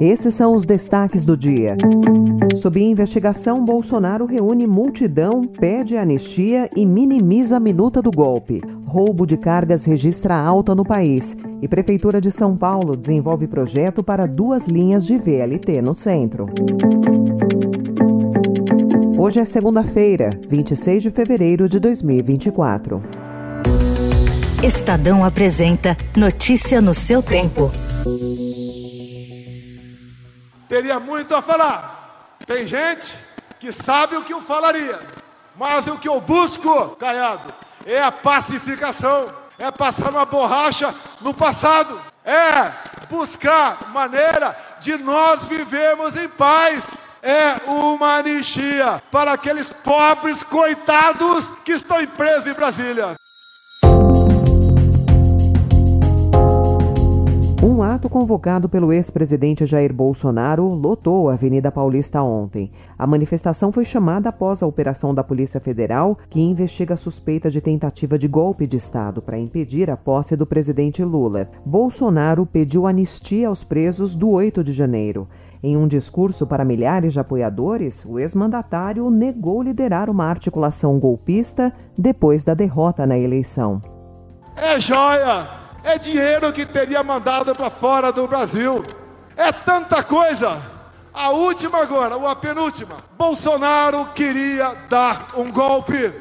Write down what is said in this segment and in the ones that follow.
Esses são os destaques do dia. Sob investigação, Bolsonaro reúne multidão, pede anistia e minimiza a minuta do golpe. Roubo de cargas registra alta no país. E Prefeitura de São Paulo desenvolve projeto para duas linhas de VLT no centro. Hoje é segunda-feira, 26 de fevereiro de 2024. Estadão apresenta Notícia no seu tempo. Teria muito a falar. Tem gente que sabe o que eu falaria, mas o que eu busco, Caiado, é a pacificação, é passar uma borracha no passado, é buscar maneira de nós vivermos em paz é uma anistia para aqueles pobres coitados que estão presos em Brasília. Convocado pelo ex-presidente Jair Bolsonaro lotou a Avenida Paulista ontem. A manifestação foi chamada após a operação da Polícia Federal, que investiga a suspeita de tentativa de golpe de Estado para impedir a posse do presidente Lula. Bolsonaro pediu anistia aos presos do 8 de janeiro. Em um discurso para milhares de apoiadores, o ex-mandatário negou liderar uma articulação golpista depois da derrota na eleição. É joia! É dinheiro que teria mandado para fora do Brasil. É tanta coisa. A última agora, ou a penúltima. Bolsonaro queria dar um golpe.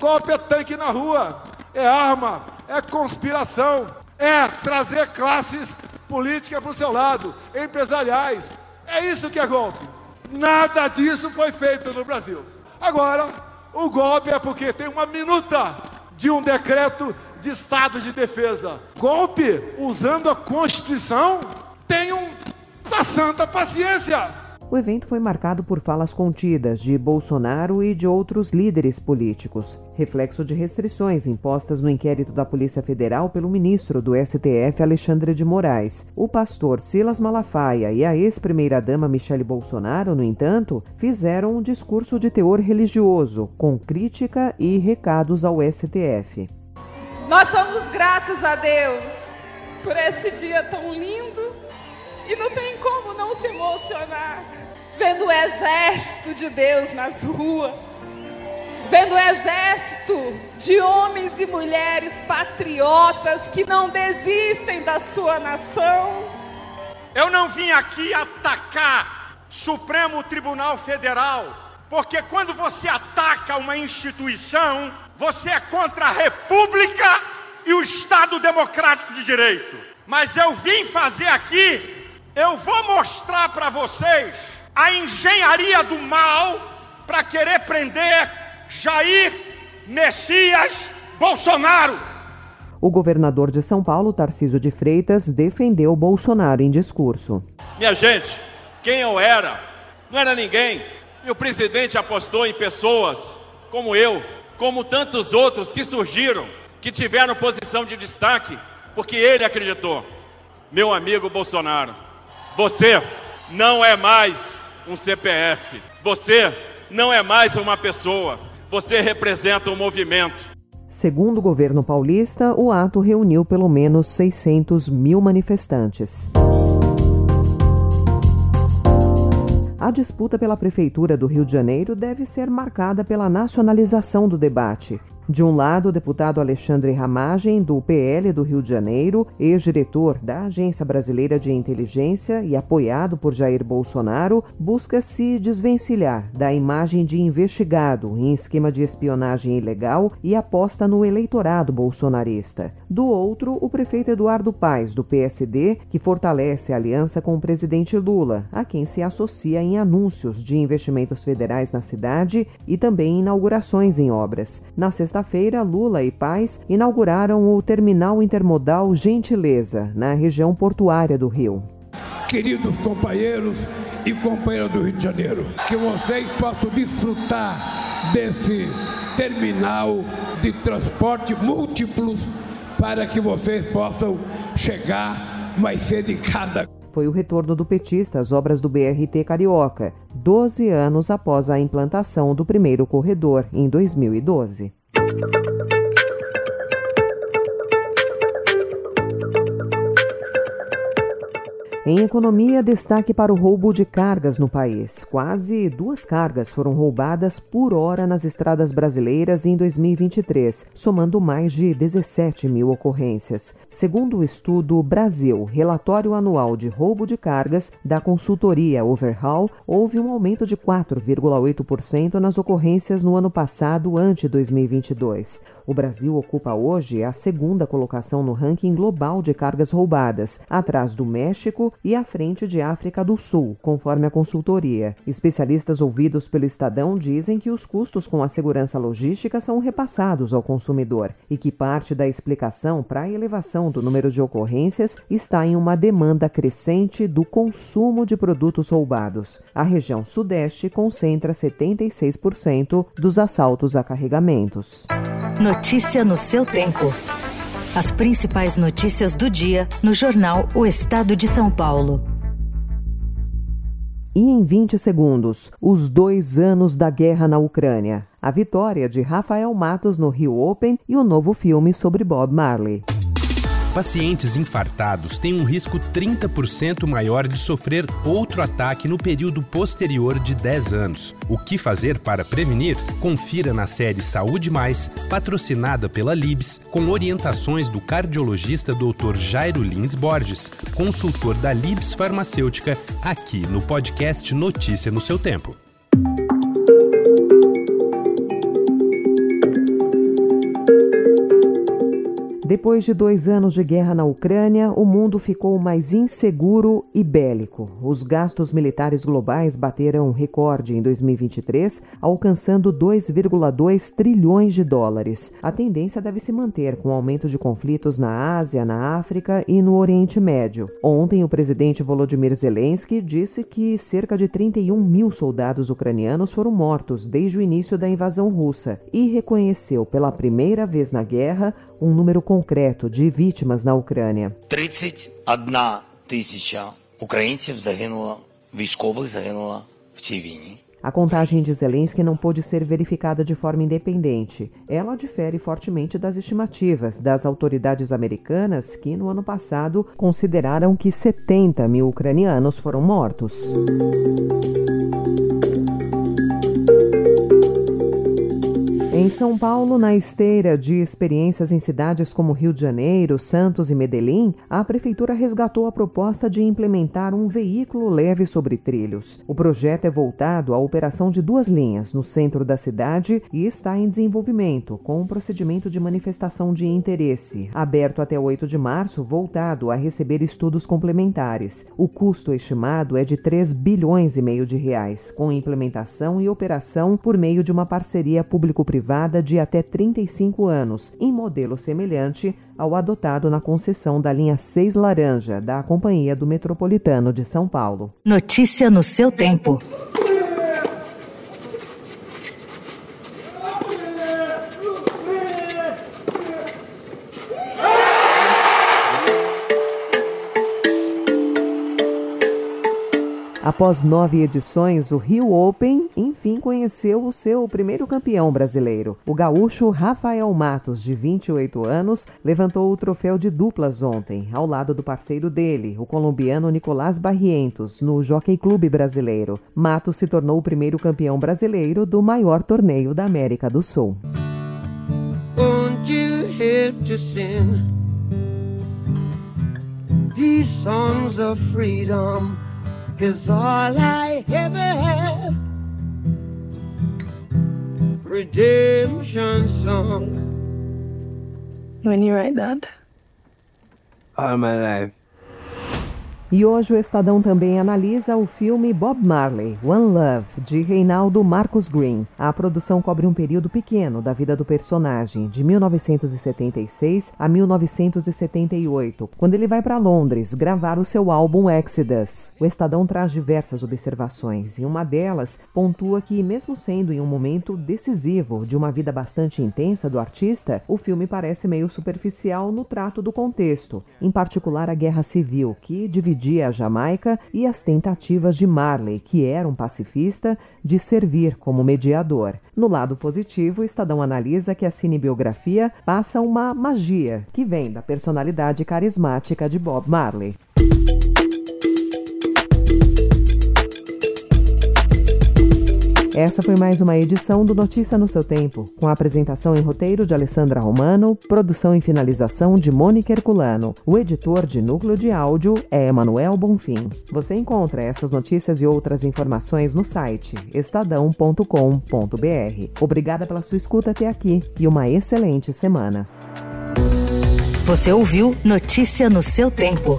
Golpe é tanque na rua, é arma, é conspiração, é trazer classes políticas para o seu lado, empresariais, é isso que é golpe. Nada disso foi feito no Brasil. Agora, o golpe é porque tem uma minuta de um decreto de estado de defesa. Golpe usando a Constituição um da santa paciência. O evento foi marcado por falas contidas de Bolsonaro e de outros líderes políticos, reflexo de restrições impostas no inquérito da Polícia Federal pelo ministro do STF, Alexandre de Moraes. O pastor Silas Malafaia e a ex-primeira-dama Michele Bolsonaro, no entanto, fizeram um discurso de teor religioso, com crítica e recados ao STF. Nós somos gratos a Deus por esse dia tão lindo e não tem como não se emocionar vendo o exército de Deus nas ruas, vendo o exército de homens e mulheres patriotas que não desistem da sua nação. Eu não vim aqui atacar Supremo Tribunal Federal, porque quando você ataca uma instituição, você é contra a República e o Estado Democrático de Direito. Mas eu vim fazer aqui, eu vou mostrar para vocês a engenharia do mal para querer prender Jair Messias Bolsonaro. O governador de São Paulo, Tarcísio de Freitas, defendeu Bolsonaro em discurso. Minha gente, quem eu era? Não era ninguém. E o presidente apostou em pessoas como eu, como tantos outros que surgiram, que tiveram posição de destaque, porque ele acreditou. Meu amigo Bolsonaro, você não é mais um CPF. Você não é mais uma pessoa. Você representa um movimento. Segundo o governo paulista, o ato reuniu pelo menos 600 mil manifestantes. Disputa pela Prefeitura do Rio de Janeiro deve ser marcada pela nacionalização do debate. De um lado, o deputado Alexandre Ramagem, do PL do Rio de Janeiro, ex-diretor da Agência Brasileira de Inteligência e apoiado por Jair Bolsonaro, busca se desvencilhar da imagem de investigado em esquema de espionagem ilegal e aposta no eleitorado bolsonarista. Do outro, o prefeito Eduardo Paes, do PSD, que fortalece a aliança com o presidente Lula, a quem se associa em anúncios de investimentos federais na cidade e também inaugurações em obras. Na sexta-feira, Lula e Paz inauguraram o terminal intermodal Gentileza, na região portuária do Rio. Queridos companheiros e companheiras do Rio de Janeiro, que vocês possam desfrutar desse terminal de transporte múltiplos para que vocês possam chegar mais cedo em casa. Foi o retorno do petista às obras do BRT Carioca, 12 anos após a implantação do primeiro corredor, em 2012. Thank you. Em economia, destaque para o roubo de cargas no país. Quase duas cargas foram roubadas por hora nas estradas brasileiras em 2023, somando mais de 17 mil ocorrências. Segundo o estudo Brasil, relatório anual de roubo de cargas da consultoria Overhaul, houve um aumento de 4,8% nas ocorrências no ano passado ante 2022. O Brasil ocupa hoje a segunda colocação no ranking global de cargas roubadas, atrás do México e à frente de África do Sul, conforme a consultoria. Especialistas ouvidos pelo Estadão dizem que os custos com a segurança logística são repassados ao consumidor e que parte da explicação para a elevação do número de ocorrências está em uma demanda crescente do consumo de produtos roubados. A região Sudeste concentra 76% dos assaltos a carregamentos. Notícia no seu tempo. As principais notícias do dia no jornal O Estado de São Paulo. E em 20 segundos, os dois anos da guerra na Ucrânia, a vitória de Rafael Matos no Rio Open e o novo filme sobre Bob Marley. Pacientes infartados têm um risco 30% maior de sofrer outro ataque no período posterior de 10 anos. O que fazer para prevenir? Confira na série Saúde Mais, patrocinada pela Libs, com orientações do cardiologista Dr. Jairo Lins Borges, consultor da Libs Farmacêutica, aqui no podcast Notícia no seu tempo. Depois de dois anos de guerra na Ucrânia, o mundo ficou mais inseguro e bélico. Os gastos militares globais bateram recorde em 2023, alcançando 2,2 trilhões de dólares. A tendência deve se manter com o aumento de conflitos na Ásia, na África e no Oriente Médio. Ontem, o presidente Volodymyr Zelensky disse que cerca de 31 mil soldados ucranianos foram mortos desde o início da invasão russa e reconheceu pela primeira vez na guerra um número concreto de vítimas na Ucrânia. 31 тисяча українців загинуло, військових загинуло в цій війні. A contagem de Zelensky não pôde ser verificada de forma independente. Ela difere fortemente das estimativas das autoridades americanas, que no ano passado consideraram que 70 mil ucranianos foram mortos. São Paulo, na esteira de experiências em cidades como Rio de Janeiro, Santos e Medellín, a prefeitura resgatou a proposta de implementar um veículo leve sobre trilhos. O projeto é voltado à operação de duas linhas no centro da cidade e está em desenvolvimento, com um procedimento de manifestação de interesse, aberto até 8 de março, voltado a receber estudos complementares. O custo estimado é de 3 bilhões e meio de reais, com implementação e operação por meio de uma parceria público-privada de até 35 anos, em modelo semelhante ao adotado na concessão da linha 6 Laranja da Companhia do Metropolitano de São Paulo. Notícia no seu tempo. Após nove edições, o Rio Open enfim conheceu o seu primeiro campeão brasileiro. O gaúcho Rafael Matos, de 28 anos, levantou o troféu de duplas ontem, ao lado do parceiro dele, o colombiano Nicolás Barrientos, no Jockey Clube Brasileiro. Matos se tornou o primeiro campeão brasileiro do maior torneio da América do Sul. These songs of freedom is all I ever have. Redemption songs. When you write that? All my life. E hoje o Estadão também analisa o filme Bob Marley, One Love, de Reinaldo Marcos Green. A produção cobre um período pequeno da vida do personagem, de 1976 a 1978, quando ele vai para Londres gravar o seu álbum Exodus. O Estadão traz diversas observações e uma delas pontua que, mesmo sendo em um momento decisivo de uma vida bastante intensa do artista, o filme parece meio superficial no trato do contexto, em particular a Guerra Civil, que dividiu a Jamaica e as tentativas de Marley, que era um pacifista, de servir como mediador. No lado positivo, Estadão analisa que a cinebiografia passa uma magia que vem da personalidade carismática de Bob Marley. Essa foi mais uma edição do Notícia no seu tempo, com a apresentação em roteiro de Alessandra Romano, produção e finalização de Mônica Herculano. O editor de núcleo de áudio é Emanuel Bonfim. Você encontra essas notícias e outras informações no site estadão.com.br. Obrigada pela sua escuta até aqui e uma excelente semana. Você ouviu Notícia no seu tempo.